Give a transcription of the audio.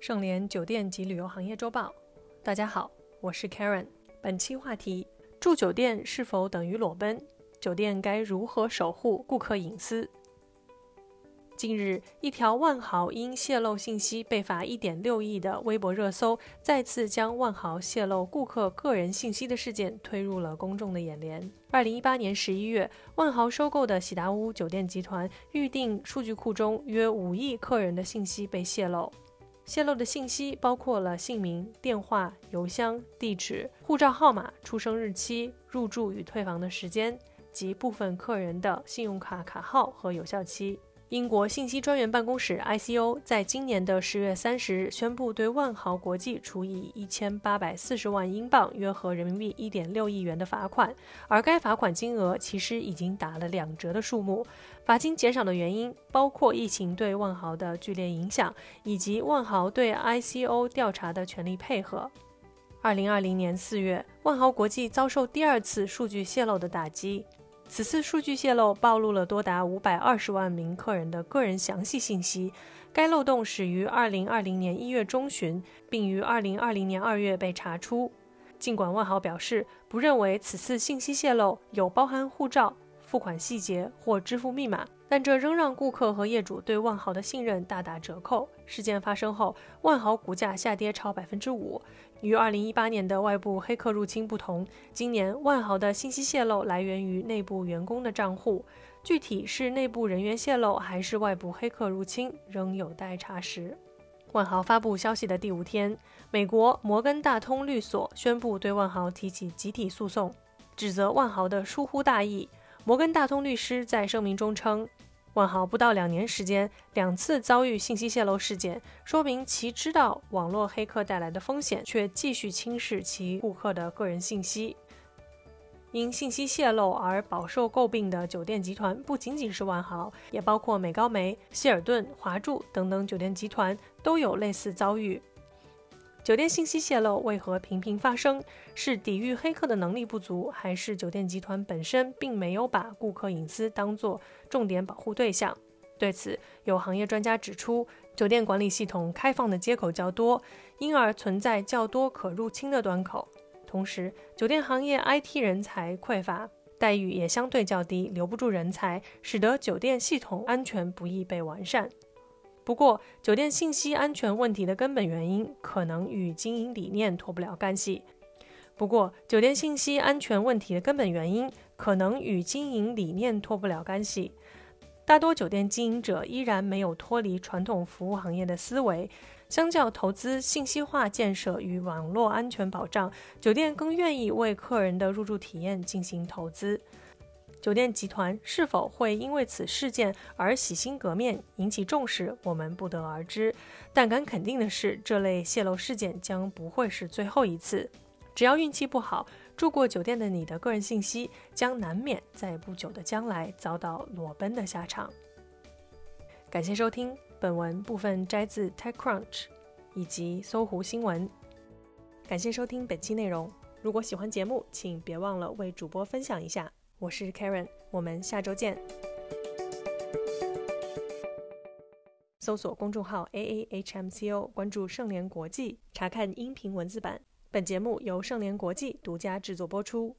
盛联酒店及旅游行业周报，大家好，我是 Karen。本期话题：住酒店是否等于裸奔？酒店该如何守护顾客隐私？近日，一条万豪因泄露信息被罚一点六亿的微博热搜，再次将万豪泄露顾客个人信息的事件推入了公众的眼帘。二零一八年十一月，万豪收购的喜达屋酒店集团预订数据库中约五亿客人的信息被泄露。泄露的信息包括了姓名、电话、邮箱、地址、护照号码、出生日期、入住与退房的时间及部分客人的信用卡卡号和有效期。英国信息专员办公室 （ICO） 在今年的十月三十日宣布，对万豪国际处以一千八百四十万英镑（约合人民币一点六亿元）的罚款，而该罚款金额其实已经打了两折的数目。罚金减少的原因包括疫情对万豪的剧烈影响，以及万豪对 ICO 调查的全力配合。二零二零年四月，万豪国际遭受第二次数据泄露的打击。此次数据泄露暴露了多达五百二十万名客人的个人详细信息。该漏洞始于二零二零年一月中旬，并于二零二零年二月被查出。尽管万豪表示不认为此次信息泄露有包含护照、付款细节或支付密码，但这仍让顾客和业主对万豪的信任大打折扣。事件发生后，万豪股价下跌超百分之五。与2018年的外部黑客入侵不同，今年万豪的信息泄露来源于内部员工的账户，具体是内部人员泄露还是外部黑客入侵，仍有待查实。万豪发布消息的第五天，美国摩根大通律所宣布对万豪提起集体诉讼，指责万豪的疏忽大意。摩根大通律师在声明中称。万豪不到两年时间，两次遭遇信息泄露事件，说明其知道网络黑客带来的风险，却继续轻视其顾客的个人信息。因信息泄露而饱受诟病的酒店集团不仅仅是万豪，也包括美高梅、希尔顿、华住等等酒店集团都有类似遭遇。酒店信息泄露为何频频发生？是抵御黑客的能力不足，还是酒店集团本身并没有把顾客隐私当作重点保护对象？对此，有行业专家指出，酒店管理系统开放的接口较多，因而存在较多可入侵的端口。同时，酒店行业 IT 人才匮乏，待遇也相对较低，留不住人才，使得酒店系统安全不易被完善。不过，酒店信息安全问题的根本原因可能与经营理念脱不了干系。不过，酒店信息安全问题的根本原因可能与经营理念脱不了干系。大多酒店经营者依然没有脱离传统服务行业的思维，相较投资信息化建设与网络安全保障，酒店更愿意为客人的入住体验进行投资。酒店集团是否会因为此事件而洗心革面、引起重视，我们不得而知。但敢肯定的是，这类泄露事件将不会是最后一次。只要运气不好，住过酒店的你的个人信息将难免在不久的将来遭到裸奔的下场。感谢收听本文部分摘自 TechCrunch 以及搜狐新闻。感谢收听本期内容。如果喜欢节目，请别忘了为主播分享一下。我是 Karen，我们下周见。搜索公众号 A A H M C O，关注盛联国际，查看音频文字版。本节目由盛联国际独家制作播出。